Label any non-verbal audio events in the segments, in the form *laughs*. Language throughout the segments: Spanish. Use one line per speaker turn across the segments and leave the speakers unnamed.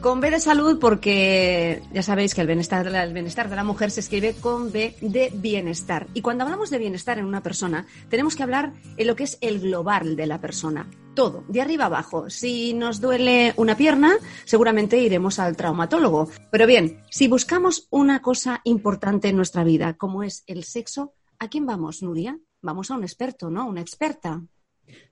Con B de salud porque ya sabéis que el bienestar, bienestar de la mujer se escribe con B de bienestar. Y cuando hablamos de bienestar en una persona, tenemos que hablar en lo que es el global de la persona. Todo, de arriba abajo. Si nos duele una pierna, seguramente iremos al traumatólogo. Pero bien, si buscamos una cosa importante en nuestra vida, como es el sexo, ¿a quién vamos, Nuria? Vamos a un experto, ¿no? Una experta.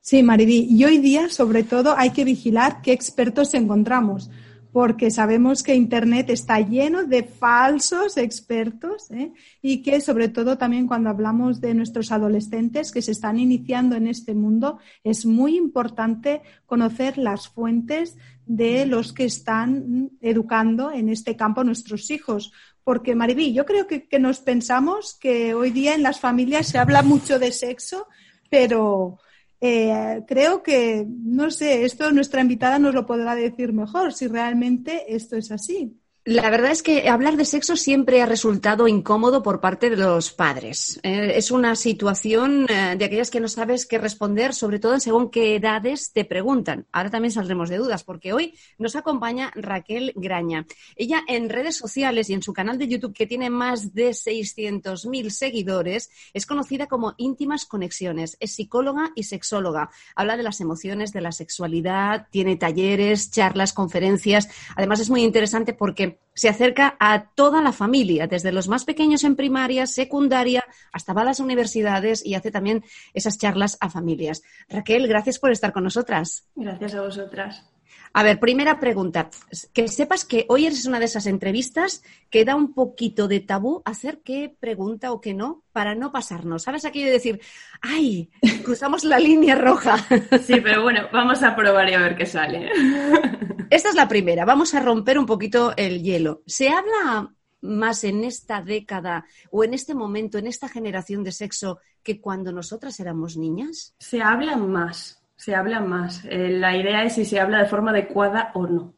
Sí, Mariví. Y hoy día, sobre todo, hay que vigilar qué expertos encontramos porque sabemos que Internet está lleno de falsos expertos ¿eh? y que sobre todo también cuando hablamos de nuestros adolescentes que se están iniciando en este mundo, es muy importante conocer las fuentes de los que están educando en este campo nuestros hijos. Porque, Maribí, yo creo que nos pensamos que hoy día en las familias se habla mucho de sexo, pero eh, creo que, no sé, esto nuestra invitada nos lo podrá decir mejor, si realmente esto es así.
La verdad es que hablar de sexo siempre ha resultado incómodo por parte de los padres. Eh, es una situación eh, de aquellas que no sabes qué responder, sobre todo según qué edades te preguntan. Ahora también saldremos de dudas, porque hoy nos acompaña Raquel Graña. Ella en redes sociales y en su canal de YouTube, que tiene más de 600.000 seguidores, es conocida como Íntimas Conexiones. Es psicóloga y sexóloga. Habla de las emociones, de la sexualidad, tiene talleres, charlas, conferencias. Además, es muy interesante porque se acerca a toda la familia, desde los más pequeños en primaria, secundaria, hasta va a las universidades y hace también esas charlas a familias. Raquel, gracias por estar con nosotras.
Gracias a vosotras.
A ver, primera pregunta. Que sepas que hoy eres una de esas entrevistas que da un poquito de tabú hacer qué pregunta o qué no para no pasarnos. ¿Sabes aquello de decir, ay, cruzamos la línea roja?
Sí, pero bueno, vamos a probar y a ver qué sale. *laughs*
Esta es la primera. Vamos a romper un poquito el hielo. ¿Se habla más en esta década o en este momento, en esta generación de sexo, que cuando nosotras éramos niñas?
Se habla más, se habla más. Eh, la idea es si se habla de forma adecuada o no.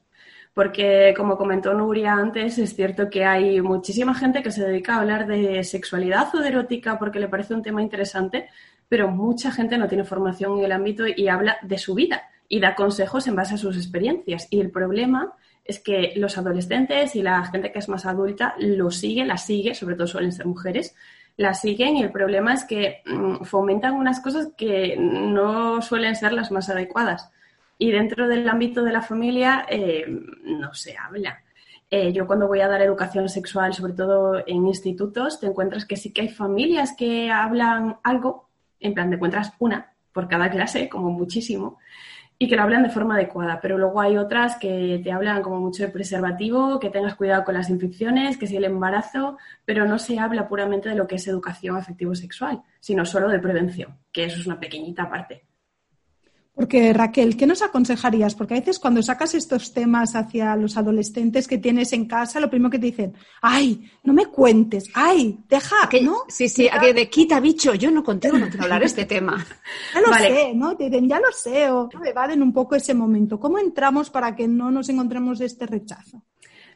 Porque, como comentó Nuria antes, es cierto que hay muchísima gente que se dedica a hablar de sexualidad o de erótica porque le parece un tema interesante, pero mucha gente no tiene formación en el ámbito y habla de su vida y da consejos en base a sus experiencias. Y el problema es que los adolescentes y la gente que es más adulta lo sigue, la sigue, sobre todo suelen ser mujeres, la siguen y el problema es que mm, fomentan unas cosas que no suelen ser las más adecuadas. Y dentro del ámbito de la familia eh, no se habla. Eh, yo cuando voy a dar educación sexual, sobre todo en institutos, te encuentras que sí que hay familias que hablan algo, en plan, te encuentras una por cada clase, como muchísimo, y que lo hablan de forma adecuada, pero luego hay otras que te hablan como mucho de preservativo, que tengas cuidado con las infecciones, que si el embarazo, pero no se habla puramente de lo que es educación afectivo-sexual, sino solo de prevención, que eso es una pequeñita parte.
Porque Raquel, ¿qué nos aconsejarías? Porque a veces cuando sacas estos temas hacia los adolescentes que tienes en casa, lo primero que te dicen, ay, no me cuentes, ay, deja, ¿no?
Sí, sí, que de quita bicho, yo no contigo no quiero hablar este tema. *laughs*
Ya lo sé, ¿no? Te dicen, ya lo sé, o evaden un poco ese momento. ¿Cómo entramos para que no nos encontremos este rechazo?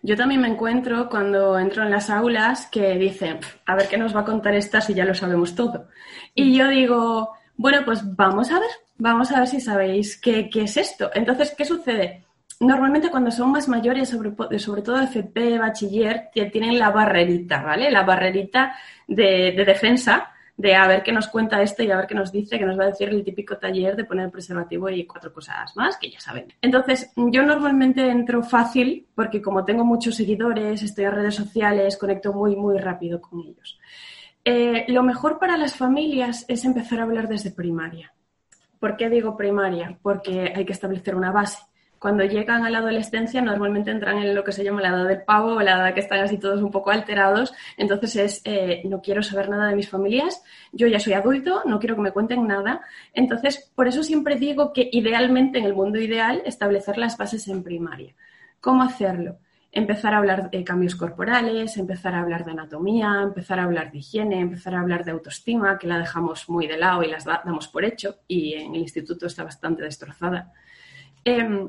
Yo también me encuentro cuando entro en las aulas que dicen, a ver qué nos va a contar esta si ya lo sabemos todo. Y yo digo, bueno, pues vamos a ver, vamos a ver si sabéis qué, es esto. Entonces, ¿qué sucede? Normalmente cuando son más mayores, sobre, todo FP, bachiller, tienen la barrerita, ¿vale? La barrerita de, defensa de a ver qué nos cuenta esto y a ver qué nos dice, que nos va a decir el típico taller de poner preservativo y cuatro cosas más que ya saben. Entonces, yo normalmente entro fácil porque como tengo muchos seguidores, estoy en redes sociales, conecto muy, muy rápido con ellos. Eh, lo mejor para las familias es empezar a hablar desde primaria. ¿Por qué digo primaria? Porque hay que establecer una base cuando llegan a la adolescencia normalmente entran en lo que se llama la edad del pavo o la edad que están así todos un poco alterados. Entonces es, eh, no quiero saber nada de mis familias, yo ya soy adulto, no quiero que me cuenten nada. Entonces, por eso siempre digo que idealmente, en el mundo ideal, establecer las bases en primaria. ¿Cómo hacerlo? Empezar a hablar de cambios corporales, empezar a hablar de anatomía, empezar a hablar de higiene, empezar a hablar de autoestima, que la dejamos muy de lado y las damos por hecho y en el instituto está bastante destrozada. Em,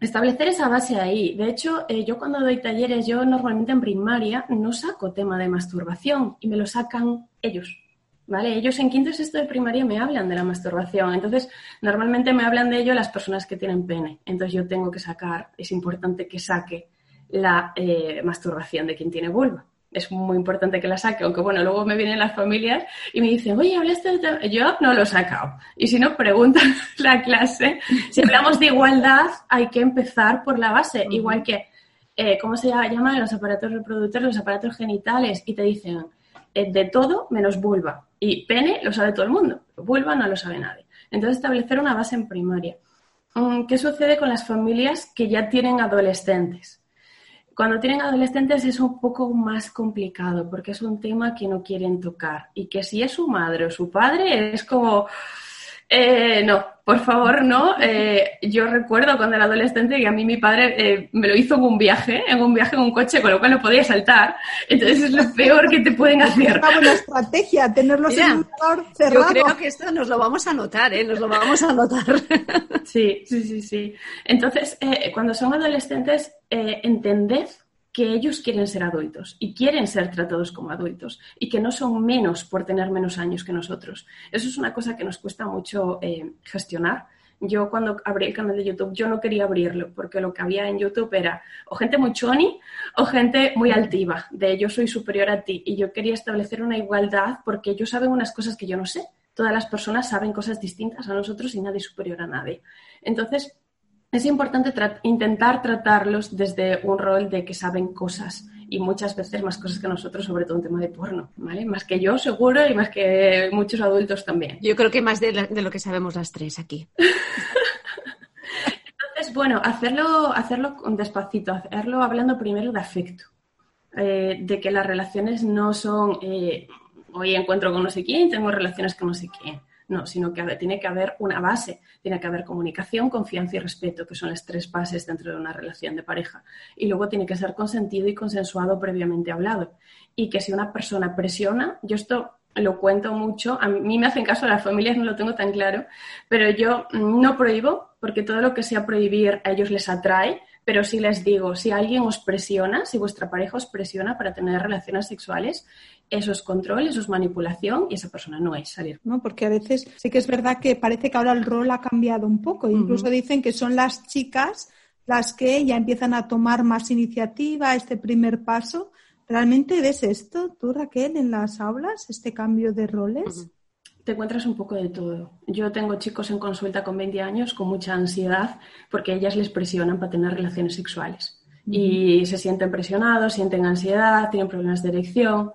establecer esa base ahí. De hecho, eh, yo cuando doy talleres, yo normalmente en primaria no saco tema de masturbación y me lo sacan ellos. ¿Vale? Ellos en quinto y sexto de primaria me hablan de la masturbación. Entonces, normalmente me hablan de ello las personas que tienen pene. Entonces, yo tengo que sacar, es importante que saque la eh, masturbación de quien tiene vulva es muy importante que la saque, aunque bueno, luego me vienen las familias y me dicen, oye, hablaste de... Yo no lo he sacado. Y si no, preguntan *laughs* la clase. Si hablamos de igualdad, hay que empezar por la base, igual que, eh, ¿cómo se llama? Los aparatos reproductores, los aparatos genitales, y te dicen, eh, de todo menos vulva. Y pene lo sabe todo el mundo, vulva no lo sabe nadie. Entonces, establecer una base en primaria. Mm, ¿Qué sucede con las familias que ya tienen adolescentes? Cuando tienen adolescentes es un poco más complicado porque es un tema que no quieren tocar. Y que si es su madre o su padre es como, eh, no, por favor, no. Eh, yo recuerdo cuando era adolescente que a mí mi padre eh, me lo hizo en un viaje, en un viaje en un coche, con lo cual no podía saltar. Entonces es lo peor que te pueden hacer.
Es una estrategia, tenerlos en un lugar cerrado.
Yo creo que esto nos lo vamos a anotar, ¿eh? Nos lo vamos a anotar.
Sí, sí, sí, sí. Entonces, cuando son adolescentes, entended que ellos quieren ser adultos y quieren ser tratados como adultos y que no son menos por tener menos años que nosotros. Eso es una cosa que nos cuesta mucho eh, gestionar. Yo cuando abrí el canal de YouTube, yo no quería abrirlo porque lo que había en YouTube era o gente muy choni o gente muy altiva, de yo soy superior a ti. Y yo quería establecer una igualdad porque ellos saben unas cosas que yo no sé. Todas las personas saben cosas distintas a nosotros y nadie es superior a nadie. Entonces, es importante intentar tratarlos desde un rol de que saben cosas y muchas veces más cosas que nosotros, sobre todo en tema de porno, ¿vale? Más que yo, seguro, y más que muchos adultos también.
Yo creo que más de, lo que sabemos las tres aquí. *laughs*
Entonces, bueno, hacerlo, hacerlo despacito, hacerlo hablando primero de afecto, eh, de que las relaciones no son, eh, hoy encuentro con no sé quién, tengo relaciones con no sé quién no, sino que tiene que haber una base, tiene que haber comunicación, confianza y respeto, que son las tres bases dentro de una relación de pareja. Y luego tiene que ser consentido y consensuado previamente hablado. Y que si una persona presiona, yo esto lo cuento mucho, a mí me hacen caso, a las familias no lo tengo tan claro, pero yo no prohíbo, porque todo lo que sea prohibir a ellos les atrae, pero sí les digo, si alguien os presiona, si vuestra pareja os presiona para tener relaciones sexuales, eso es control, eso es manipulación y esa persona no es salir.
¿No? Porque a veces sí que es verdad que parece que ahora el rol ha cambiado un poco. Incluso dicen que son las chicas las que ya empiezan a tomar más iniciativa, este primer paso. ¿Realmente ves esto tú, Raquel, en las aulas, este cambio de roles?
Te encuentras un poco de todo. Yo tengo chicos en consulta con 20 años con mucha ansiedad porque ellas les presionan para tener relaciones sexuales. Y se sienten presionados, sienten ansiedad, tienen problemas de erección.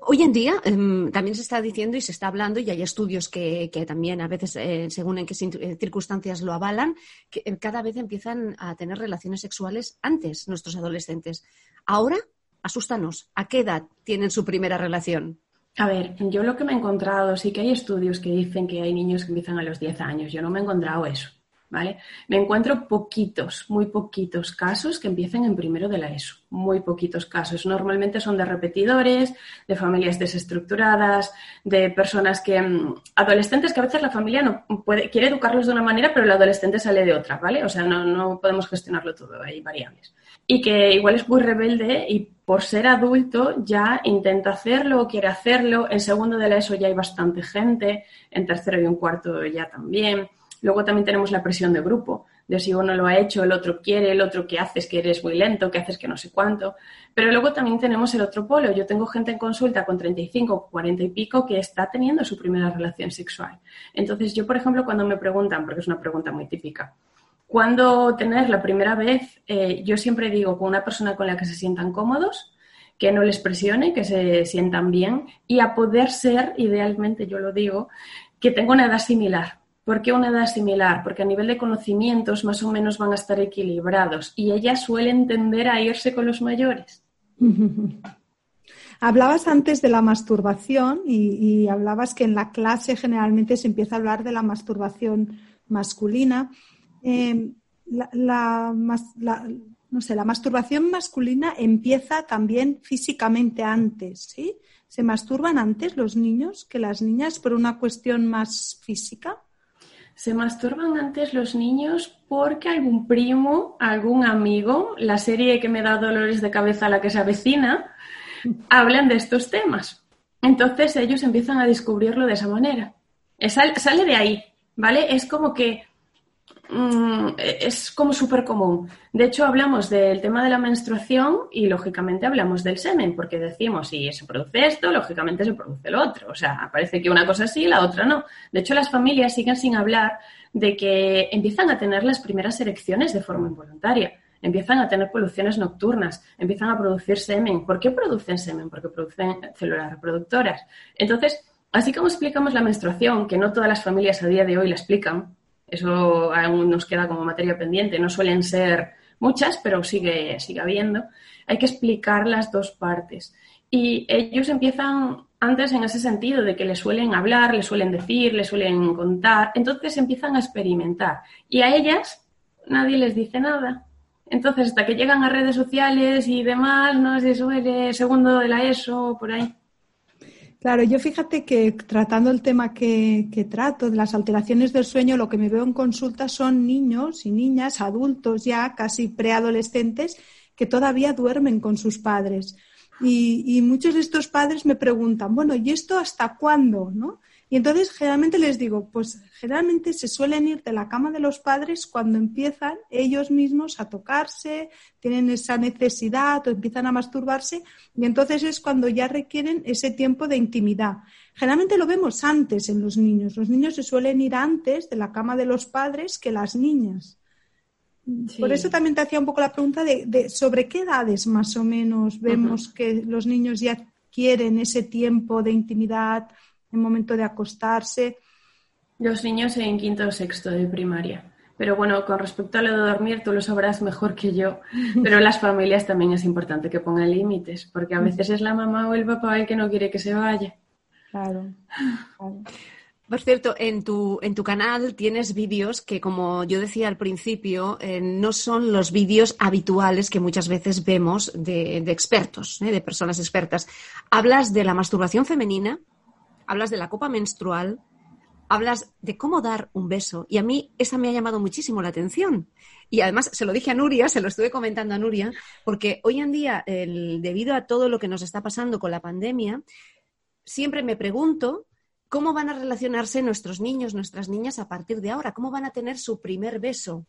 Hoy en día em, también se está diciendo y se está hablando, y hay estudios que, también a veces, eh, según en qué eh, circunstancias lo avalan, que eh, cada vez empiezan a tener relaciones sexuales antes nuestros adolescentes. Ahora, asústanos, ¿a qué edad tienen su primera relación?
A ver, yo lo que me he encontrado, sí que hay estudios que dicen que hay niños que empiezan a los 10 años. Yo no me he encontrado eso. ¿Vale? Me encuentro poquitos, muy poquitos casos que empiecen en primero de la ESO, muy poquitos casos. Normalmente son de repetidores, de familias desestructuradas, de personas que, mm, adolescentes que a veces la familia no puede, quiere educarlos de una manera, pero el adolescente sale de otra, ¿vale? O sea, no, no podemos gestionarlo todo, hay variables. Y que igual es muy rebelde y por ser adulto ya intenta hacerlo, quiere hacerlo. En segundo de la ESO ya hay bastante gente, en tercero y un cuarto ya también Luego también tenemos la presión de grupo, de si uno lo ha hecho, el otro quiere, el otro que haces que eres muy lento, que haces que no sé cuánto. Pero luego también tenemos el otro polo. Yo tengo gente en consulta con 35, 40 y pico que está teniendo su primera relación sexual. Entonces yo, por ejemplo, cuando me preguntan, porque es una pregunta muy típica, ¿cuándo tener la primera vez? Eh, yo siempre digo con una persona con la que se sientan cómodos, que no les presione, que se sientan bien y a poder ser, idealmente yo lo digo, que tenga una edad similar. ¿Por qué una edad similar? Porque a nivel de conocimientos más o menos van a estar equilibrados y ella suele tender a irse con los mayores. *laughs*
Hablabas antes de la masturbación y, hablabas que en la clase generalmente se empieza a hablar de la masturbación masculina. Eh, la, no sé, la masturbación masculina empieza también físicamente antes, ¿sí? ¿Se masturban antes los niños que las niñas por una cuestión más física?
Se masturban antes los niños porque algún primo, algún amigo, la serie que me da dolores de cabeza a la que se avecina, hablan de estos temas. Entonces ellos empiezan a descubrirlo de esa manera. sale de ahí, ¿vale? Es como que es como súper común. De hecho, hablamos del tema de la menstruación y lógicamente hablamos del semen, porque decimos, si se produce esto, lógicamente se produce lo otro. O sea, parece que una cosa sí, la otra no. De hecho, las familias siguen sin hablar de que empiezan a tener las primeras erecciones de forma involuntaria. Empiezan a tener poluciones nocturnas, empiezan a producir semen. ¿Por qué producen semen? Porque producen células reproductoras. Entonces, así como explicamos la menstruación, que no todas las familias a día de hoy la explican, eso aún nos queda como materia pendiente. No suelen ser muchas, pero sigue, sigue habiendo. Hay que explicar las dos partes. Y ellos empiezan antes en ese sentido de que les suelen hablar, les suelen decir, les suelen contar. Entonces empiezan a experimentar. Y a ellas nadie les dice nada. Entonces, hasta que llegan a redes sociales y demás, no se suele segundo de la ESO, por ahí.
Claro, yo fíjate que tratando el tema que, trato de las alteraciones del sueño, lo que me veo en consulta son niños y niñas, adultos ya, casi preadolescentes, que todavía duermen con sus padres. Y, y, muchos de estos padres me preguntan, bueno, ¿y esto hasta cuándo? ¿no? Y entonces generalmente les digo, pues generalmente se suelen ir de la cama de los padres cuando empiezan ellos mismos a tocarse, tienen esa necesidad o empiezan a masturbarse y entonces es cuando ya requieren ese tiempo de intimidad. Generalmente lo vemos antes en los niños. Los niños se suelen ir antes de la cama de los padres que las niñas. Por eso también te hacía un poco la pregunta de, sobre qué edades más o menos vemos que los niños ya quieren ese tiempo de intimidad, en momento de acostarse.
Los niños en quinto o sexto de primaria. Pero bueno, con respecto a lo de dormir, tú lo sabrás mejor que yo. *laughs* Pero las familias también es importante que pongan límites, porque a veces es la mamá o el papá el que no quiere que se vaya.
Claro.
Por cierto, en tu, en tu canal tienes vídeos que, como yo decía al principio, eh, no son los vídeos habituales que muchas veces vemos de, expertos, eh, de personas expertas. Hablas de la masturbación femenina, hablas de la copa menstrual, hablas de cómo dar un beso. Y a mí esa me ha llamado muchísimo la atención. Y además se lo dije a Nuria, se lo estuve comentando a Nuria, porque hoy en día, debido a todo lo que nos está pasando con la pandemia, siempre me pregunto cómo van a relacionarse nuestros niños, nuestras niñas a partir de ahora, cómo van a tener su primer beso,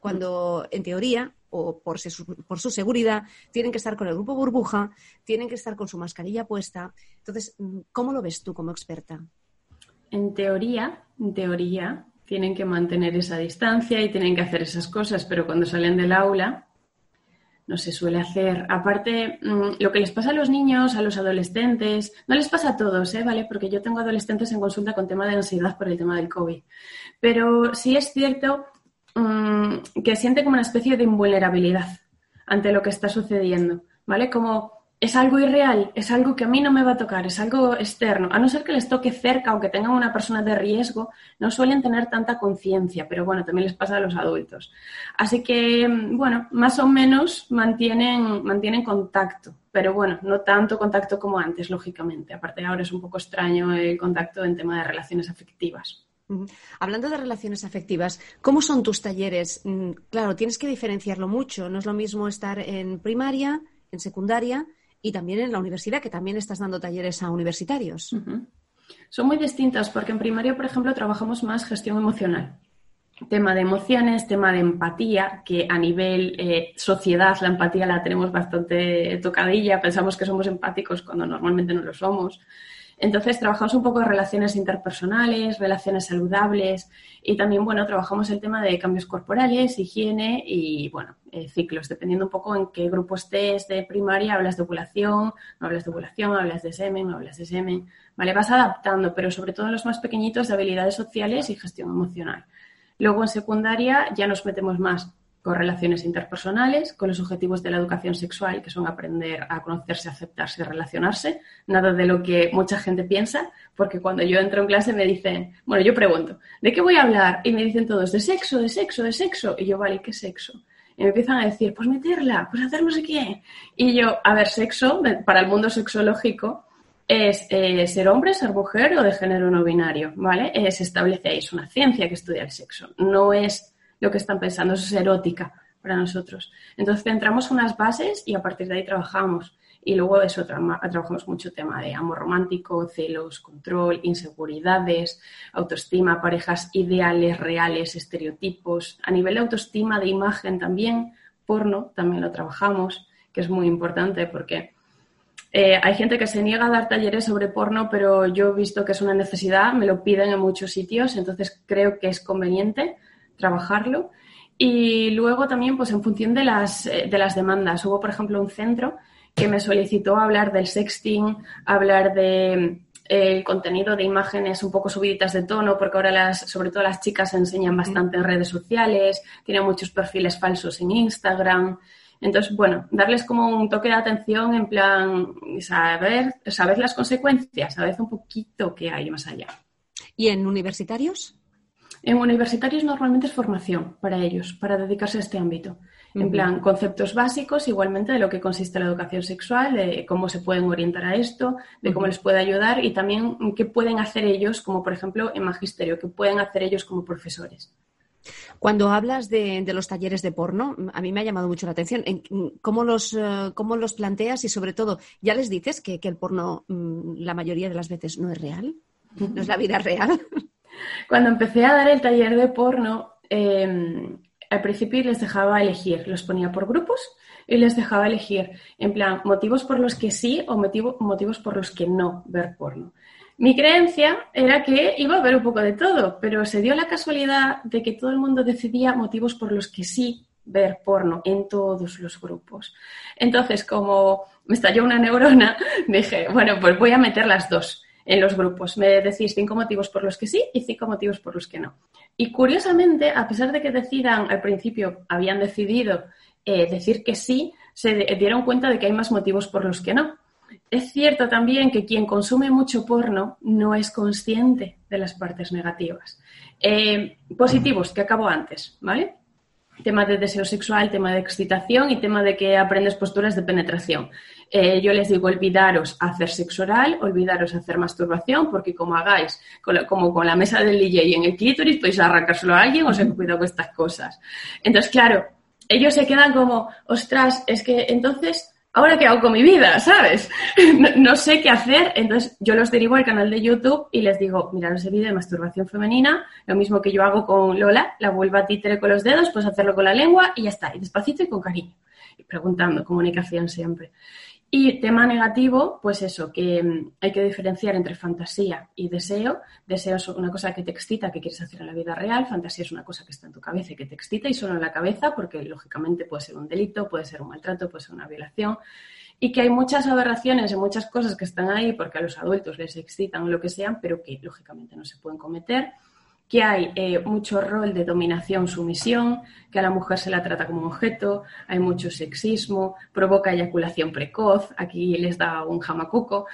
cuando en teoría o por su, seguridad, tienen que estar con el grupo burbuja, tienen que estar con su mascarilla puesta. Entonces, ¿cómo lo ves tú como experta?
En teoría, en teoría, tienen que mantener esa distancia y tienen que hacer esas cosas, pero cuando salen del aula no se suele hacer. Aparte, mm, lo que les pasa a los niños, a los adolescentes, no les pasa a todos, ¿eh? ¿vale? Porque yo tengo adolescentes en consulta con tema de ansiedad por el tema del COVID. Pero sí es cierto Mm, que siente como una especie de invulnerabilidad ante lo que está sucediendo, ¿vale? Como es algo irreal, es algo que a mí no me va a tocar, es algo externo. A no ser que les toque cerca o que tengan una persona de riesgo, no suelen tener tanta conciencia, pero bueno, también les pasa a los adultos. Así que, mm, bueno, más o menos mantienen, mantienen contacto, pero bueno, no tanto contacto como antes, lógicamente. Aparte, ahora es un poco extraño el contacto en tema de relaciones afectivas.
Hablando de relaciones afectivas, ¿cómo son tus talleres? Mm, claro, tienes que diferenciarlo mucho. No es lo mismo estar en primaria, en secundaria y también en la universidad, que también estás dando talleres a universitarios.
Son muy distintas porque en primaria, por ejemplo, trabajamos más gestión emocional. tema de emociones, tema de empatía, que a nivel eh, sociedad la empatía la tenemos bastante tocadilla, pensamos que somos empáticos cuando normalmente no lo somos. Entonces, trabajamos un poco relaciones interpersonales, relaciones saludables y también, bueno, trabajamos el tema de cambios corporales, higiene y, bueno, eh, ciclos, dependiendo un poco en qué grupo estés de primaria, hablas de ovulación, no hablas de ovulación, hablas de semen, no hablas de semen, ¿vale? Vas adaptando, pero sobre todo en los más pequeñitos de habilidades sociales y gestión emocional. Luego en secundaria ya nos metemos más con relaciones interpersonales, con los objetivos de la educación sexual, que son aprender a conocerse, aceptarse relacionarse, nada de lo que mucha gente piensa, porque cuando yo entro en clase me dicen, bueno, yo pregunto, ¿de qué voy a hablar? Y me dicen todos, de sexo, de sexo, de sexo. Y yo, vale, ¿qué sexo? Y me empiezan a decir, pues meterla, pues hacer no sé qué. Y yo, a ver, sexo, para el mundo sexológico, es eh, ser hombre, ser mujer o de género no binario, ¿vale? Eh, se establece ahí, es una ciencia que estudia el sexo, no es lo que están pensando, eso es erótica para nosotros. Entonces centramos unas bases y a partir de ahí trabajamos. Y luego eso, trabajamos mucho tema de amor romántico, celos, control, inseguridades, autoestima, parejas ideales, reales, estereotipos. A nivel de autoestima, de imagen también, porno, también lo trabajamos, que es muy importante porque eh, hay gente que se niega a dar talleres sobre porno, pero yo he visto que es una necesidad, me lo piden en muchos sitios, entonces creo que es conveniente trabajarlo. Y luego también, pues en función de las, eh, de las demandas. Hubo, por ejemplo, un centro que me solicitó hablar del sexting, hablar de eh, el contenido de imágenes un poco subiditas de tono, porque ahora las, sobre todo las chicas enseñan bastante en redes sociales, tienen muchos perfiles falsos en Instagram. Entonces, bueno, darles como un toque de atención en plan, saber, saber las consecuencias, saber un poquito qué hay más allá.
¿Y en universitarios?
En universitarios normalmente es formación para ellos, para dedicarse a este ámbito. En plan, conceptos básicos, igualmente de lo que consiste la educación sexual, de cómo se pueden orientar a esto, de cómo les puede ayudar y también qué pueden hacer ellos, como por ejemplo en magisterio, qué pueden hacer ellos como profesores.
Cuando hablas de, los talleres de porno, a mí me ha llamado mucho la atención. ¿Cómo los, eh, cómo los planteas y sobre todo, ya les dices que, que el porno mm, la mayoría de las veces no es real? ¿No es la vida real?
Cuando empecé a dar el taller de porno, em, al principio les dejaba elegir, los ponía por grupos y les dejaba elegir, en plan, motivos por los que sí o motivos por los que no ver porno. Mi creencia era que iba a haber un poco de todo, pero se dio la casualidad de que todo el mundo decidía motivos por los que sí ver porno en todos los grupos. Entonces, como me estalló una neurona, *laughs* dije, bueno, pues voy a meter las dos en los grupos. Me decís cinco motivos por los que sí y cinco motivos por los que no. Y curiosamente, a pesar de que decidan, al principio habían decidido eh, decir que sí, se dieron cuenta de que hay más motivos por los que no. Es cierto también que quien consume mucho porno no es consciente de las partes negativas. Eh, positivos, que acabo antes, ¿vale? Tema de deseo sexual, tema de excitación y tema de que aprendes posturas de penetración. Eh, yo les digo, olvidaros hacer sexo oral, olvidaros hacer masturbación, porque como hagáis, como con la mesa del DJ en el clítoris, podéis arrancárselo a alguien, os he cuidado con estas cosas. Entonces, claro, ellos se quedan como, ostras, es que entonces, ¿ahora qué hago con mi vida? ¿Sabes? *laughs* no, sé qué hacer. Entonces, yo los derivo al canal de YouTube y les digo, mira, ese vídeo de masturbación femenina, lo mismo que yo hago con Lola, la vuelvo a títere con los dedos, puedes hacerlo con la lengua y ya está, y despacito y con cariño. Y preguntando, comunicación siempre. Y tema negativo, pues eso, que mm, hay que diferenciar entre fantasía y deseo. Deseo es una cosa que te excita, que quieres hacer en la vida real. Fantasía es una cosa que está en tu cabeza y que te excita y solo en la cabeza, porque lógicamente puede ser un delito, puede ser un maltrato, puede ser una violación. Y que hay muchas aberraciones y muchas cosas que están ahí porque a los adultos les excitan o lo que sean, pero que lógicamente no se pueden cometer que hay eh, mucho rol de dominación-sumisión, que a la mujer se la trata como objeto, hay mucho sexismo, provoca eyaculación precoz, aquí les da un jamacuco.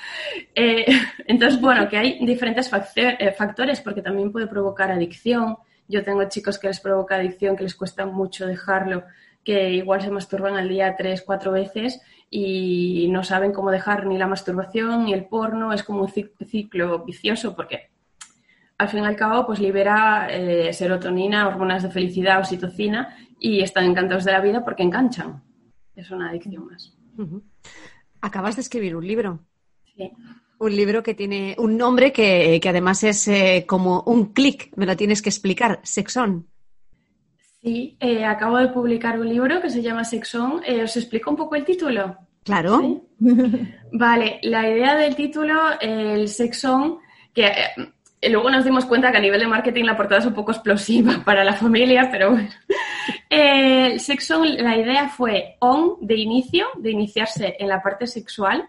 Eh, *laughs* entonces, bueno, que hay diferentes eh, factores porque también puede provocar adicción. Yo tengo chicos que les provoca adicción, que les cuesta mucho dejarlo, que igual se masturban al día tres, cuatro veces y no saben cómo dejar ni la masturbación ni el porno. Es como un ciclo vicioso porque al fin y al cabo, pues libera eh, serotonina, hormonas de felicidad, oxitocina y están encantados de la vida porque enganchan. Es una adicción más.
Acabas de escribir un libro.
Sí.
Un libro que tiene un nombre que, además es eh, como un clic, me lo tienes que explicar, Sexón.
Sí, eh, acabo de publicar un libro que se llama Sexón. ¿Os explico un poco el título?
Claro. *laughs*
Vale, la idea del título, el Sexón, que luego nos dimos cuenta que a nivel de marketing la portada es un poco explosiva *laughs* para la familia, pero bueno. el Sexón, la idea fue on de inicio, de iniciarse en la parte sexual,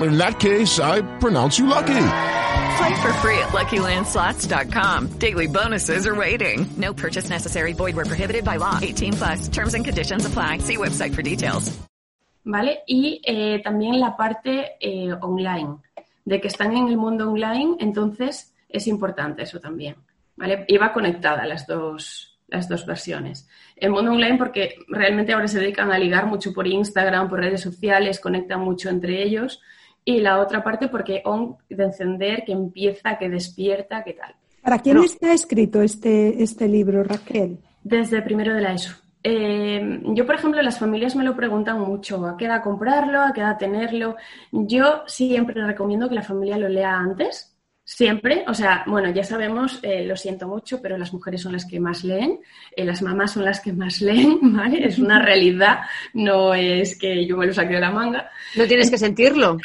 in that case, I pronounce you lucky.
Play for free at LuckyLandSlots.com. Daily bonuses are waiting. No purchase necessary. Void where prohibited by law. 18 plus. Terms and conditions apply. See website for details.
¿Vale? Y eh, también la parte eh, online, de que están en el mundo online, entonces es importante eso también. ¿Vale? Y va conectada las dos, las dos versiones. El mundo online porque realmente ahora se dedican a ligar mucho por Instagram, por redes sociales, conectan mucho entre ellos y la otra parte porque on de encender, que empieza, que despierta, que tal.
¿Para quién está escrito este, este libro, Raquel?
Desde primero de la ESO. Eh, yo, por ejemplo, las familias me lo preguntan mucho, ¿a qué edad comprarlo? ¿A qué edad tenerlo? Yo siempre recomiendo que la familia lo lea antes, Siempre, o sea, bueno, ya sabemos, eh, lo siento mucho, pero las mujeres son las que más leen, eh, las mamás son las que más *laughs* leen, ¿vale? Es una realidad, no es que yo me lo saque de la manga.
No tienes que sentirlo.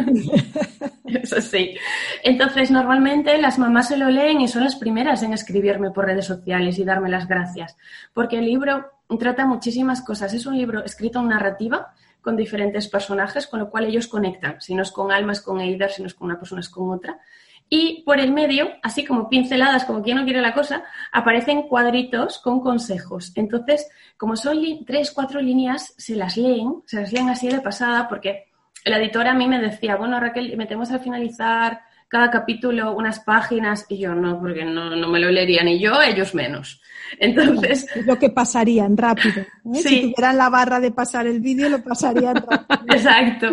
*laughs*
Eso sí. Entonces, normalmente las mamás se lo leen y son las primeras en escribirme por redes sociales y darme las gracias, porque el libro trata muchísimas cosas. Es un libro escrito en narrativa, con diferentes personajes, con lo cual ellos conectan. Si no es con Alma, es con Eider, si no es con una persona, es con otra. Y por el medio, así como pinceladas, como quien no quiere la cosa, aparecen cuadritos con consejos. Entonces, como son tres, cuatro líneas, se las leen, se las leen así de pasada, porque la editora a mí me decía, bueno, Raquel, metemos al finalizar cada capítulo unas páginas, y yo no, porque no, no me lo leería ni yo, ellos menos. Entonces.
Es lo que pasarían rápido. ¿eh? Si tuvieran la barra de pasar el vídeo, lo pasarían rápido. *laughs*
exacto,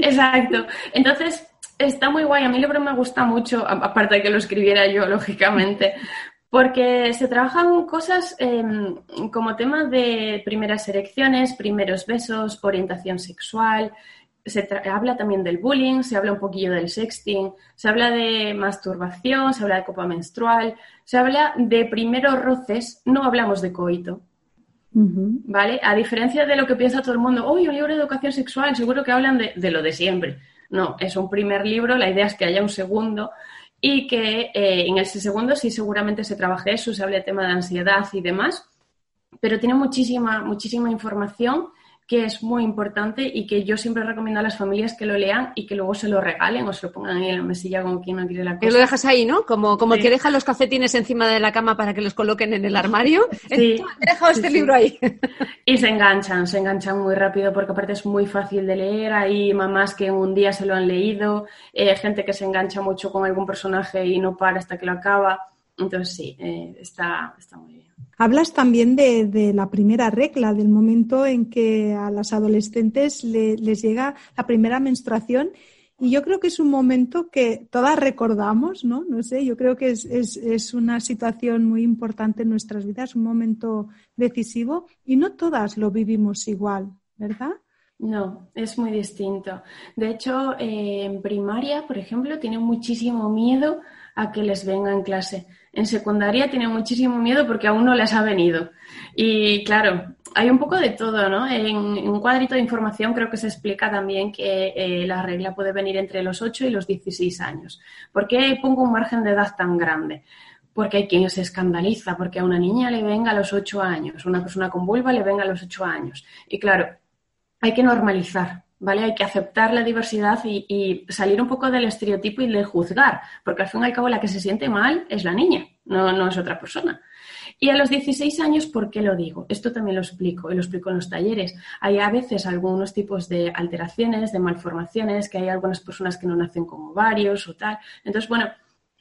exacto. Entonces, está muy guay. A mí el libro me gusta mucho, aparte de que lo escribiera yo, *laughs* lógicamente, porque se trabajan cosas em, como temas de primeras erecciones, primeros besos, orientación sexual, se habla también del bullying, se habla un poquillo del sexting, se habla de masturbación, se habla de copa menstrual, se habla de primeros roces, no hablamos de coito. ¿Vale? A diferencia de lo que piensa todo el mundo, uy, un libro de educación sexual, seguro que hablan de, lo de siempre. No, es un primer libro, la idea es que haya un segundo y que eh, en ese segundo sí seguramente se trabaje eso, se hable de tema de ansiedad y demás, pero tiene muchísima, muchísima información que es muy importante y que yo siempre recomiendo a las familias que lo lean y que luego se lo regalen o se lo pongan ahí en la mesilla como quien no quiere la cosa.
Que lo dejas ahí, ¿no? Como, como que dejan los calcetines encima de la cama para que los coloquen en el armario. Sí. *laughs* He dejado este libro ahí.
Y se enganchan, se enganchan muy rápido porque aparte es muy fácil de leer. Hay mamás que en un día se lo han leído, eh, gente que se engancha mucho con algún personaje y no para hasta que lo acaba. Entonces sí, eh, está, está muy bien.
Hablas también de, la primera regla, del momento en que a las adolescentes les llega la primera menstruación. Y yo creo que es un momento que todas recordamos, ¿no? No sé, yo creo que es, una situación muy importante en nuestras vidas, un momento decisivo y no todas lo vivimos igual, ¿verdad?
No, es muy distinto. De hecho, eh, en primaria, por ejemplo, tienen muchísimo miedo a que les venga en clase. En secundaria tienen muchísimo miedo porque aún no les ha venido. Y claro, hay un poco de todo, ¿no? En, un cuadrito de información creo que se explica también que eh, la regla puede venir entre los 8 y los 16 años. ¿Por qué pongo un margen de edad tan grande? Porque hay quien se escandaliza, porque a una niña le venga a los 8 años, una persona con vulva le venga a los 8 años. Y claro, hay que normalizar ¿vale? Hay que aceptar la diversidad y, salir un poco del estereotipo y de juzgar, porque al fin y al cabo la que se siente mal es la niña, no, no es otra persona. Y a los 16 años, ¿por qué lo digo? Esto también lo explico y lo explico en los talleres. Hay a veces algunos tipos de alteraciones, de malformaciones, que hay algunas personas que no nacen como varios o tal. Entonces, bueno,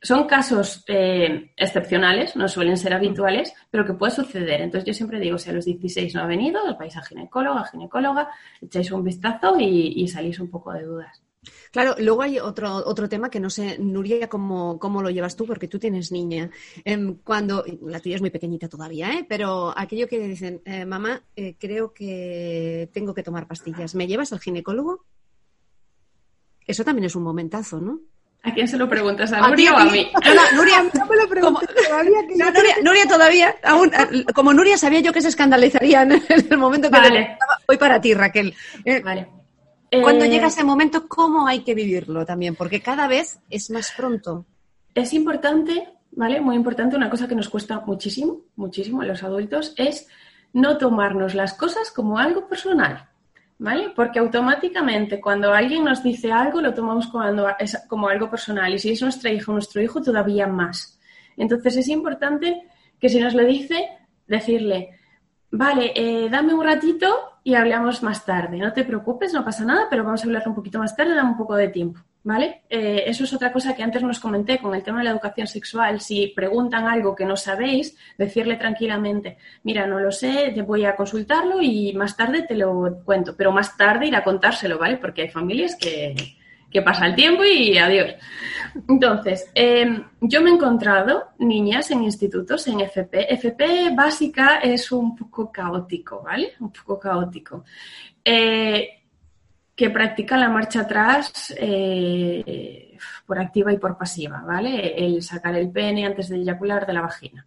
son casos eh, excepcionales, no suelen ser habituales, pero que puede suceder. Entonces yo siempre digo, si a los 16 no ha venido, os vais a ginecóloga, ginecóloga, echáis un vistazo y, y salís un poco de dudas.
Claro, luego hay otro, otro tema que no sé, Nuria, cómo, cómo lo llevas tú, porque tú tienes niña. Em, cuando, la tuya es muy pequeñita todavía, ¿eh? pero aquello que dicen, eh, mamá, eh, creo que tengo que tomar pastillas, ¿me llevas al ginecólogo? Eso también es un momentazo, ¿no?
¿A quién se lo preguntas? ¿A, Nuria o a mí?
No, Nuria, *laughs* no me lo pregunto todavía. no, Nuria, Nuria, todavía, aún, como Nuria sabía yo que se escandalizaría en el momento que
vale.
voy para ti, Raquel.
Eh, vale.
Cuando
Eh,
llega ese momento, ¿cómo hay que vivirlo también? Porque cada vez es más pronto.
Es importante, ¿vale? Muy importante, una cosa que nos cuesta muchísimo, muchísimo a los adultos, es no tomarnos las cosas como algo personal, ¿vale? Porque automáticamente cuando alguien nos dice algo, lo tomamos como, algo personal. Y si es nuestra hija o nuestro hijo, todavía más. Entonces es importante que si nos lo dice, decirle, vale, eh, dame un ratito y hablamos más tarde. No te preocupes, no pasa nada, pero vamos a hablar un poquito más tarde, dame un poco de tiempo. ¿Vale? Eh, eso es otra cosa que antes nos comenté con el tema de la educación sexual. Si preguntan algo que no sabéis, decirle tranquilamente, mira, no lo sé, te voy a consultarlo y más tarde te lo cuento. Pero más tarde ir a contárselo, ¿vale? Porque hay familias que, que pasa el tiempo y adiós. Entonces, eh, yo me he encontrado niñas en institutos, en FP. FP básica es un poco caótico, ¿vale? Un poco caótico. Eh, que practican la marcha atrás eh, por activa y por pasiva, ¿vale? El sacar el pene antes de eyacular de la vagina,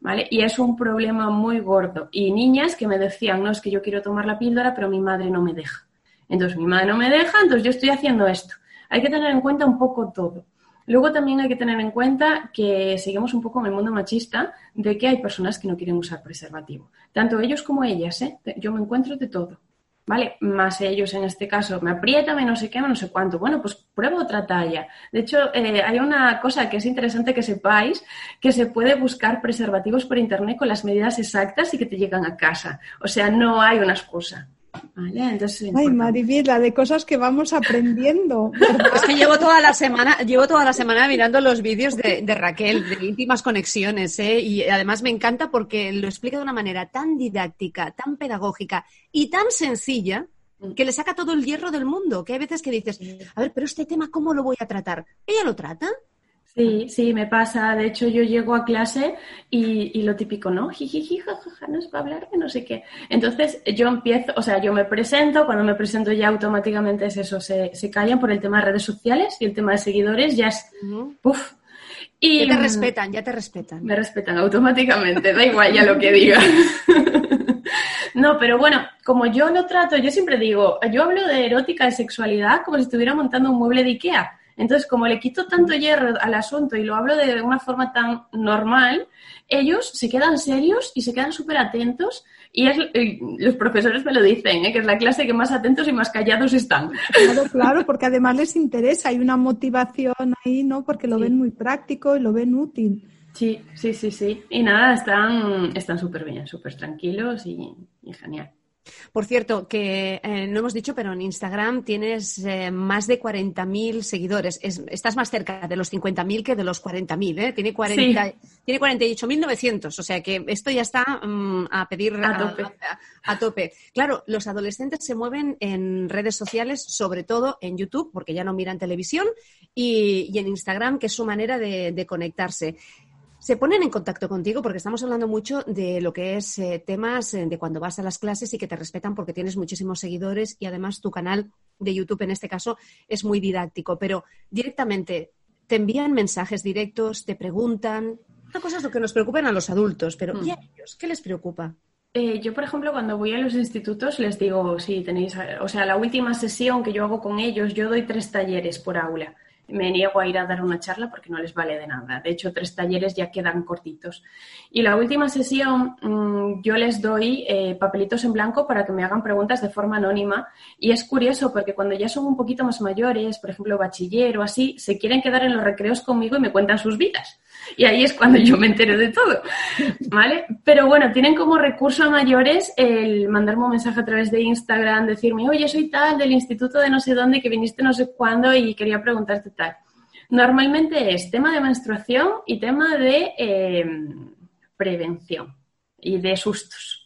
¿vale? Y es un problema muy gordo. Y niñas que me decían, no, es que yo quiero tomar la píldora, pero mi madre no me deja. Entonces, mi madre no me deja, entonces yo estoy haciendo esto. Hay que tener en cuenta un poco todo. Luego también hay que tener en cuenta que seguimos un poco en el mundo machista de que hay personas que no quieren usar preservativo. Tanto ellos como ellas, ¿eh? Yo me encuentro de todo. ¿Vale? Más ellos en este caso, me aprieta, me no sé qué, no sé cuánto. Bueno, pues prueba otra talla. De hecho, eh, hay una cosa que es interesante que sepáis, que se puede buscar preservativos por internet con las medidas exactas y que te llegan a casa. O sea, no hay una excusa. ¿Vale? Entonces,
Ay, Maribel, la de cosas que vamos aprendiendo.
Es que llevo toda la semana, llevo toda la semana mirando los vídeos de, de Raquel, de íntimas conexiones, ¿eh? y además me encanta porque lo explica de una manera tan didáctica, tan pedagógica y tan sencilla que le saca todo el hierro del mundo. Que hay veces que dices, a ver, pero este tema, ¿cómo lo voy a tratar? ¿Ella lo trata?
Sí, sí, me pasa. De hecho, yo llego a clase y, y lo típico, ¿no? Jijiji, jajaja, nos va a hablar de no sé qué. Entonces, yo empiezo, o sea, yo me presento, cuando me presento ya automáticamente es eso, se, se callan por el tema de redes sociales y el tema de seguidores ya es, ¡puf! Y,
ya te respetan, ya te respetan.
Me respetan automáticamente, da igual ya lo que diga. *laughs* No, pero bueno, como yo lo trato, yo siempre digo, yo hablo de erótica, de sexualidad, como si estuviera montando un mueble de Ikea. Entonces, como le quito tanto hierro al asunto y lo hablo de una forma tan normal, ellos se quedan serios y se quedan súper atentos. Y es, y los profesores me lo dicen, ¿eh? que es la clase que más atentos y más callados están.
Claro, claro, porque además les interesa, hay una motivación ahí, ¿no? Porque lo
Sí.
ven muy práctico y lo ven útil.
Sí, sí, sí, sí. Y nada, están están súper bien, súper tranquilos y, y genial.
Por cierto, que eh, no hemos dicho, pero en Instagram tienes eh, más de 40.000 seguidores. Es- estás más cerca de los 50.000 que de los 40.000. ¿eh? Tiene, 40, tiene 48.900. O sea que esto ya está mm, a pedir
A tope.
a- a tope. Claro, los adolescentes se mueven en redes sociales, sobre todo en YouTube, porque ya no miran televisión, y, y en Instagram, que es su manera de, de conectarse. Se ponen en contacto contigo porque estamos hablando mucho de lo que es eh, temas eh, de cuando vas a las clases y que te respetan porque tienes muchísimos seguidores y además tu canal de YouTube en este caso es muy didáctico, pero directamente te envían mensajes directos, te preguntan. Una cosa es lo que nos preocupan a los adultos, pero ¿y a ellos? ¿Qué les preocupa?
Eh, yo, por ejemplo, cuando voy a los institutos les digo, sí, tenéis, o sea, la última sesión que yo hago con ellos, yo doy tres talleres por aula. Me niego a ir a dar una charla porque no les vale de nada. De hecho, tres talleres ya quedan cortitos. Y la última sesión mm, yo les doy eh, papelitos en blanco para que me hagan preguntas de forma anónima. Y es curioso porque cuando ya son un poquito más mayores, por ejemplo, bachiller o así, se quieren quedar en los recreos conmigo y me cuentan sus vidas. Y ahí es cuando yo me entero de todo. ¿Vale? Pero bueno, tienen como recurso a mayores el mandarme un mensaje a través de Instagram, decirme, oye, soy tal del instituto de no sé dónde, que viniste no sé cuándo y quería preguntarte tal. Normalmente es tema de menstruación y tema de em, prevención y de sustos.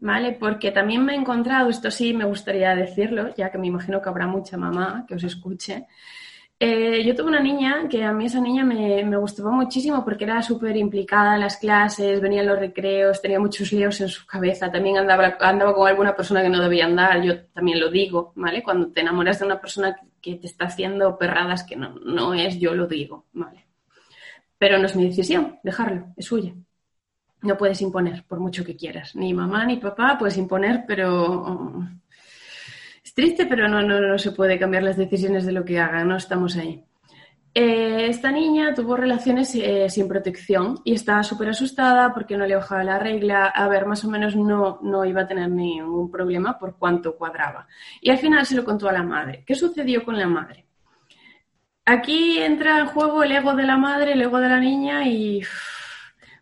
¿Vale? Porque también me he encontrado, esto sí me gustaría decirlo, ya que me imagino que habrá mucha mamá que os escuche, eh, yo tuve una niña que a mí esa niña me, me gustaba muchísimo porque era súper implicada en las clases, venía en los recreos, tenía muchos líos en su cabeza, también andaba, andaba con alguna persona que no debía andar, yo también lo digo, ¿vale? Cuando te enamoras de una persona que te está haciendo perradas que no, no es, yo lo digo, ¿vale? Pero no es mi decisión, dejarlo, es suya. No puedes imponer, por mucho que quieras. Ni mamá ni papá puedes imponer, pero triste, pero no, no, no, se puede cambiar las decisiones de lo que hagan, no estamos ahí. Eh, esta niña tuvo relaciones eh, sin protección y estaba súper asustada porque no le bajaba la regla. A ver, más o menos no, no iba a tener ningún problema por cuánto cuadraba. Y al final se lo contó a la madre. ¿Qué sucedió con la madre? Aquí entra en juego el ego de la madre, el ego de la niña y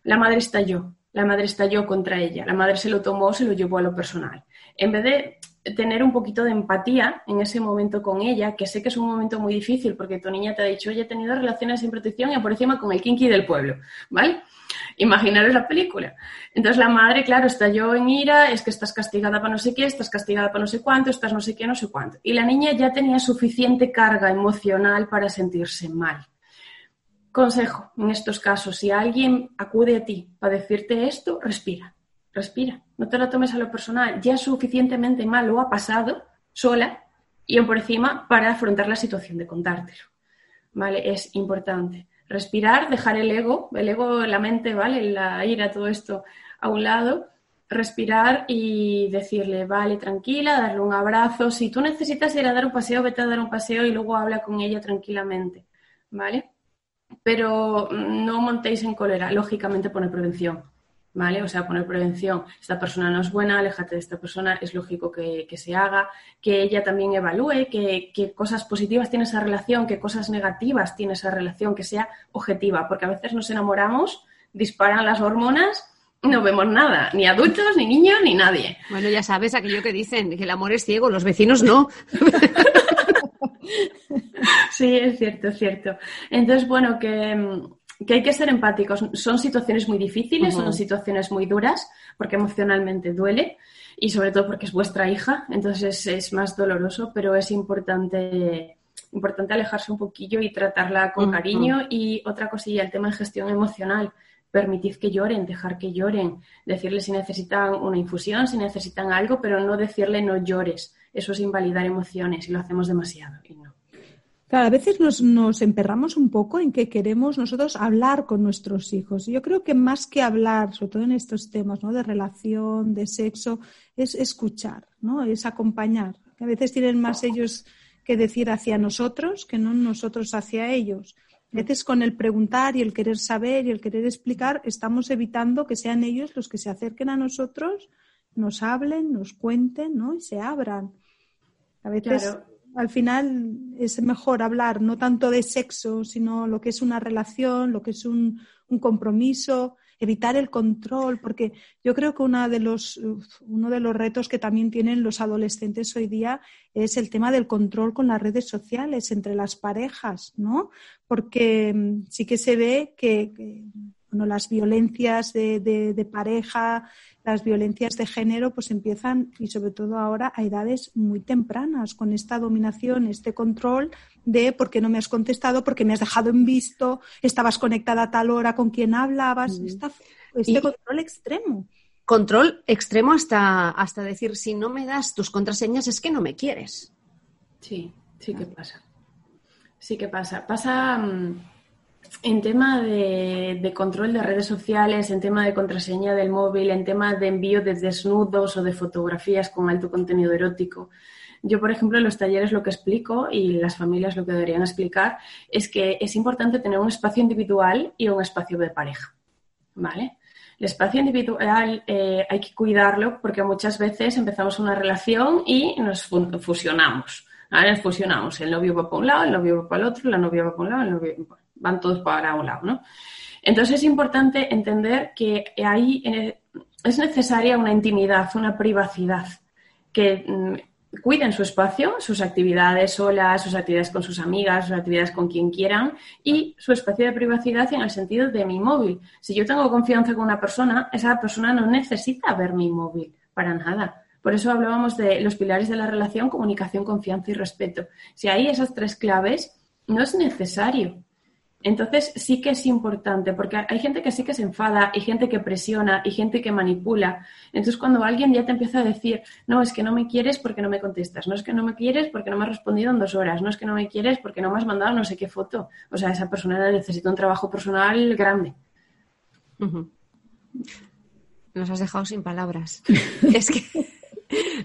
la madre estalló. La madre estalló contra ella. La madre se lo tomó, se lo llevó a lo personal. En vez de tener un poquito de empatía en ese momento con ella, que sé que es un momento muy difícil porque tu niña te ha dicho, oye, he tenido relaciones sin protección y por encima con el kinky del pueblo, ¿vale? Imaginaros la película. Entonces la madre, claro, estalló en ira, es que estás castigada para no sé qué, estás castigada para no sé cuánto, estás no sé qué, no sé cuánto. Y la niña ya tenía suficiente carga emocional para sentirse mal. Consejo, en estos casos, si alguien acude a ti para decirte esto, respira respira, no te lo tomes a lo personal, ya suficientemente mal lo ha pasado sola y por encima para afrontar la situación de contártelo. ¿Vale? Es importante. Respirar, dejar el ego, el ego, la mente, ¿vale? La ira, todo esto a un lado, respirar y decirle, vale, tranquila, darle un abrazo. Si tú necesitas ir a dar un paseo, vete a dar un paseo y luego habla con ella tranquilamente, ¿vale? Pero no montéis en cólera, lógicamente pone prevención. ¿Vale? O sea, poner prevención. Esta persona no es buena, aléjate de esta persona, es lógico que, se haga, que ella también evalúe qué, cosas positivas tiene esa relación, qué cosas negativas tiene esa relación, que sea objetiva, porque a veces nos enamoramos, disparan las hormonas no vemos nada, ni adultos, ni niños, ni nadie.
Bueno, ya sabes aquello que dicen, que el amor es ciego, los vecinos no. *laughs*
sí, es cierto, es cierto. Entonces, bueno, que, que hay que ser empáticos. Son situaciones muy difíciles, son situaciones muy duras, porque emocionalmente duele y sobre todo porque es vuestra hija, entonces es más doloroso, pero es importante, importante alejarse un poquillo y tratarla con cariño. Y otra cosilla, el tema de gestión emocional. Permitid que lloren, dejar que lloren, decirles si necesitan una infusión, si necesitan algo, pero no decirle no llores. Eso es invalidar emociones y lo hacemos demasiado. Y no.
Claro, a veces nos, nos, emperramos un poco en que queremos nosotros hablar con nuestros hijos. Yo creo que más que hablar, sobre todo en estos temas ¿no? de relación, de sexo, es escuchar, ¿no? es acompañar. a veces tienen más ellos que decir hacia nosotros que no nosotros hacia ellos. A veces con el preguntar y el querer saber y el querer explicar estamos evitando que sean ellos los que se acerquen a nosotros, nos hablen, nos cuenten ¿no? y se abran. A veces al final es mejor hablar no tanto de sexo, sino lo que es una relación, lo que es un, compromiso, evitar el control, porque yo creo que uno de, los, uno de los retos que también tienen los adolescentes hoy día es el tema del control con las redes sociales entre las parejas, ¿no? Porque mm, sí que se ve que, las violencias de, de pareja, las violencias de género pues empiezan y sobre todo ahora a edades muy tempranas con esta dominación, este control de por qué no me has contestado, por qué me has dejado en visto, estabas conectada a tal hora con quien hablabas, este control extremo.
Control extremo hasta, hasta decir, si no me das tus contraseñas es que no me quieres.
Sí, sí que pasa. Sí que pasa. Pasa... En tema de, control de redes sociales, en tema de contraseña del móvil, en tema de envío de desnudos o de fotografías con alto contenido erótico, Yo, por ejemplo, en los talleres lo que explico y las familias lo que deberían explicar es que es importante tener un espacio individual y un espacio de pareja, ¿vale? El espacio individual eh, hay que cuidarlo porque muchas veces empezamos una relación y nos fusionamos. Nos fusionamos. El novio va para un lado, el novio va para el otro, la novia va para un lado, el novio... van todos para un lado, ¿no? Entonces es importante entender que ahí es necesaria una intimidad, una privacidad, que mm, cuiden su espacio, sus actividades solas, sus actividades con sus amigas, sus actividades con quien quieran y su espacio de privacidad en el sentido de mi móvil. Si yo tengo confianza con una persona, esa persona no necesita ver mi móvil para nada. Por eso hablábamos de los pilares de la relación, comunicación, confianza y respeto. Si hay esas tres claves, no es necesario entonces sí que es importante, porque hay gente que sí que se enfada, y gente que presiona, y gente que manipula. Entonces cuando alguien ya te empieza a decir, no, es que no me quieres porque no me contestas, no es que no me quieres porque no me has respondido en dos horas, no es que no me quieres porque no me has mandado no sé qué foto. O sea, esa persona necesita un trabajo personal grande.
Nos has dejado sin palabras. *laughs* es que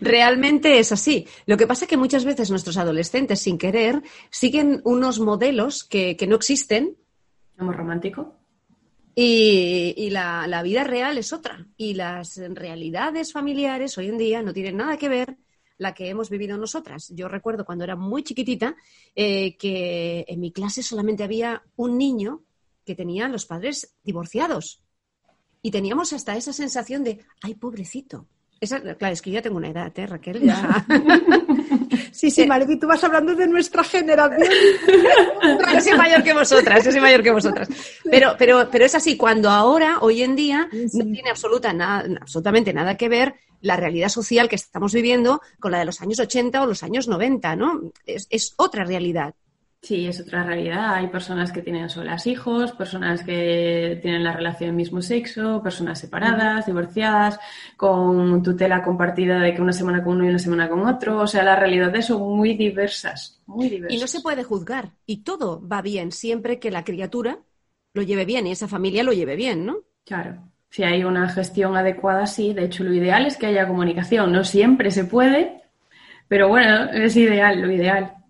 Realmente es así. Lo que pasa es que muchas veces nuestros adolescentes, sin querer, siguen unos modelos que, no existen.
Amor romántico.
Y, la, vida real es otra. Y las realidades familiares hoy en día no tienen nada que ver la que hemos vivido nosotras. Yo recuerdo cuando era muy chiquitita eh, que en mi clase solamente había un niño que tenía los padres divorciados. Y teníamos hasta esa sensación de, ay, pobrecito, claro, es que yo ya tengo una edad, ¿eh, Raquel? *laughs*
Sí, sí, Mariby, tú vas hablando de nuestra generación. *laughs*
yo soy mayor que vosotras, yo soy mayor que vosotras. Pero, pero, pero es así, cuando ahora, hoy en día, no tiene absoluta nada, absolutamente nada que ver la realidad social que estamos viviendo con la de los años 80 o los años 90, ¿no? es otra realidad.
Sí, es otra realidad. Hay personas que tienen solas hijos, personas que tienen la relación del mismo sexo, personas separadas, divorciadas, con tutela compartida de que una semana con uno y una semana con otro. O sea, las realidades son muy diversas, muy diversas.
Y no se puede juzgar. Y todo va bien siempre que la criatura lo lleve bien y esa familia lo lleve bien, ¿no?
Claro. Si hay una gestión adecuada, sí. De hecho, lo ideal es que haya comunicación. No siempre se puede, pero bueno, es ideal, lo ideal.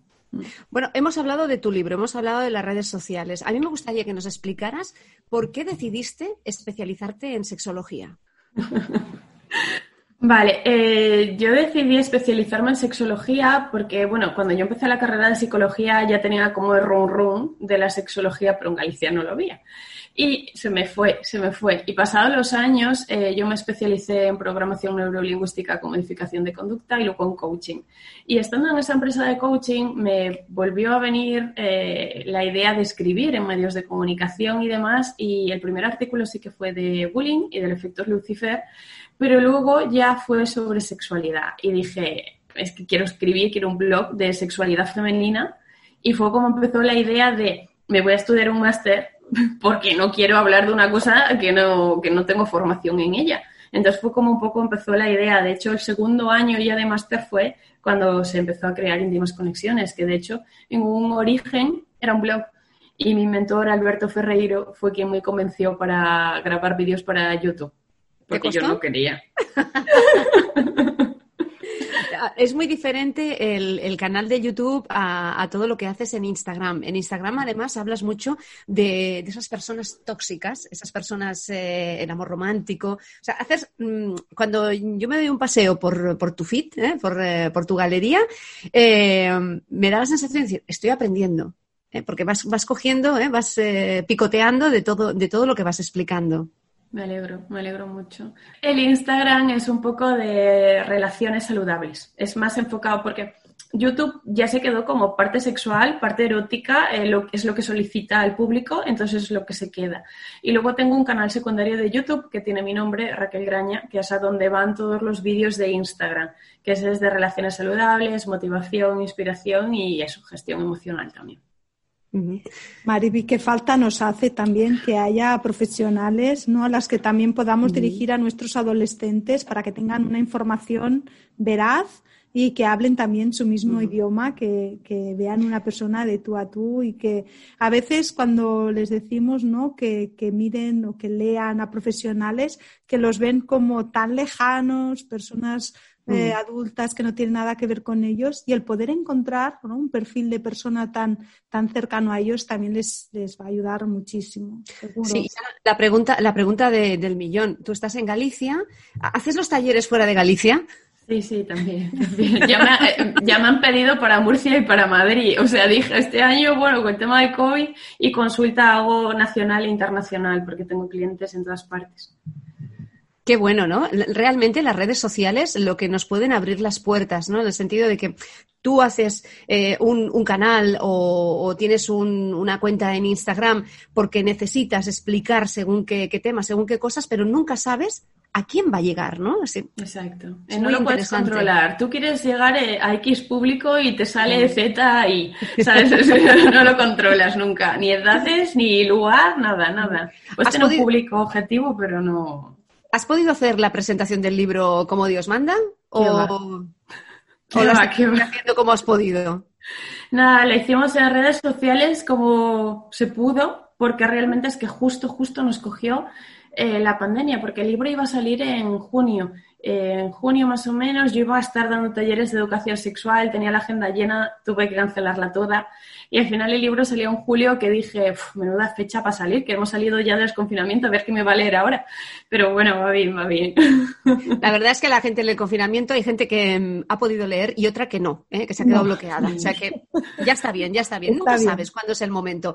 Bueno, hemos hablado de tu libro, hemos hablado de las redes sociales. A mí me gustaría que nos explicaras por qué decidiste especializarte en sexología. *laughs*
Vale, eh, yo decidí especializarme en sexología porque, bueno, cuando yo empecé la carrera de psicología ya tenía como el rum rum de la sexología, pero en Galicia no lo había. Y se me fue, se me fue. Y pasados los años, eh, yo me especialicé en programación neurolingüística con modificación de conducta y luego en coaching. Y estando en esa empresa de coaching, me volvió a venir eh, la idea de escribir en medios de comunicación y demás. Y el primer artículo sí que fue de bullying y del efecto Lucifer, pero luego ya fue sobre sexualidad. Y dije, es que quiero escribir, quiero un blog de sexualidad femenina. Y fue como empezó la idea de, me voy a estudiar un máster porque no quiero hablar de una cosa que no, que no tengo formación en ella. Entonces fue como un poco empezó la idea. De hecho, el segundo año ya de máster fue cuando se empezó a crear íntimas conexiones, que de hecho en un origen era un blog. Y mi mentor, Alberto Ferreiro, fue quien me convenció para grabar vídeos para YouTube. Porque yo no quería. *laughs*
es muy diferente el, canal de YouTube a, todo lo que haces en Instagram. En Instagram, además, hablas mucho de, esas personas tóxicas, esas personas, eh, el amor romántico. O sea, haces, mm, cuando yo me doy un paseo por, tu feed, eh, eh, por, tu galería, me da la sensación de decir, estoy aprendiendo. porque vas, vas cogiendo, vas picoteando de todo, de todo lo que vas explicando.
Me alegro, me alegro mucho. El Instagram es un poco de relaciones saludables. Es más enfocado porque YouTube ya se quedó como parte sexual, parte erótica, eh, es lo que solicita al público, entonces es lo que se queda. Y luego tengo un canal secundario de YouTube que tiene mi nombre, Raquel Graña, que es a donde van todos los vídeos de Instagram, que es de relaciones saludables, motivación, inspiración y eso, gestión emocional también.
Mariby, qué falta nos hace también que haya profesionales ¿no? a las que también podamos dirigir a nuestros adolescentes para que tengan una información veraz, y que hablen también su mismo idioma, que, que, vean una persona de tú a tú y que a veces cuando les decimos ¿no? que, que miren o que lean a profesionales, que los ven como tan lejanos, personas eh, adultas que no tienen nada que ver con ellos y el poder encontrar un perfil de persona tan, tan cercano a ellos también les, les va a ayudar muchísimo.
Sí, la pregunta, la pregunta del millón. Tú estás en Galicia, ¿haces los talleres fuera de Galicia?
Sí, sí, también. Ya, me, eh, ya, me, han pedido para Murcia y para Madrid. O sea, dije, este año, bueno, con el tema de COVID y consulta hago nacional e internacional porque tengo clientes en todas partes.
Qué bueno, ¿no? Realmente las redes sociales lo que nos pueden abrir las puertas, ¿no? En el sentido de que tú haces eh, un, canal o, tienes una cuenta en Instagram porque necesitas explicar según qué, qué temas, según qué cosas, pero nunca sabes a quién va a llegar, ¿no?
Exacto. no lo puedes controlar. Tú quieres llegar eh, a X público y te sale Z y, *laughs* ¿sabes? *laughs* no lo controlas nunca. Ni edades, ni lugar, nada, nada. Puedes tener un público objetivo, pero no...
¿Has podido hacer la presentación del libro como Dios manda? ¿O, ¿O
lo
haciendo como has podido?
Nada, lo hicimos en las redes sociales como se pudo, porque realmente es que justo, justo nos cogió eh, la pandemia, porque el libro iba a salir en junio. Eh, en junio más o menos yo iba a estar dando talleres de educación sexual, tenía la agenda llena, tuve que cancelarla toda. Y al final el libro salió en julio que dije, menuda fecha para salir, que hemos salido ya del confinamiento, a ver qué me va a leer ahora. Pero bueno, va bien, va bien. *laughs*
La verdad es que la gente en el confinamiento hay gente que mm, ha podido leer y otra que no, ¿eh? que se ha quedado bloqueada. O sea que ya está bien, ya está bien. Nunca sabes cuándo es el momento.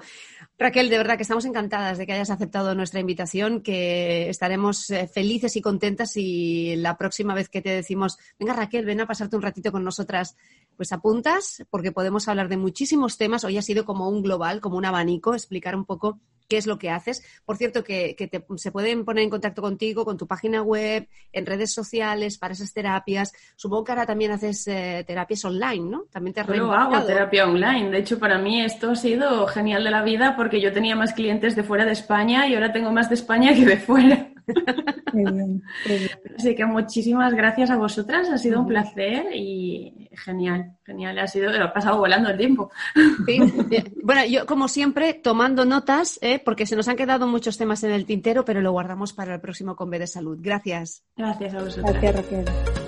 Raquel, de verdad que estamos encantadas de que hayas aceptado nuestra invitación, que estaremos eh, felices y contentas y la próxima vez que te decimos, venga Raquel, ven a pasarte un ratito con nosotras, pues apuntas, porque podemos hablar de muchísimos temas. Hoy ha sido como un global, como un abanico, explicar un poco qué es lo que haces. Por cierto, que, se pueden poner en contacto contigo con tu página web, en redes sociales, para esas terapias. Supongo que ahora también haces eh, terapias online, ¿no? También te has
Yo hago terapia online. De hecho, para mí esto ha sido genial de la vida porque yo tenía más clientes de fuera de España y ahora tengo más de España que de fuera. Así que muchísimas gracias a vosotras, ha sido un placer y genial, genial, ha sido, ha pasado volando el tiempo.
Bueno, yo como siempre tomando notas, ¿eh? porque se nos han quedado muchos temas en el tintero, pero lo guardamos para el próximo Conve de Salud. Gracias.
Gracias a vosotras.
Gracias, Raquel.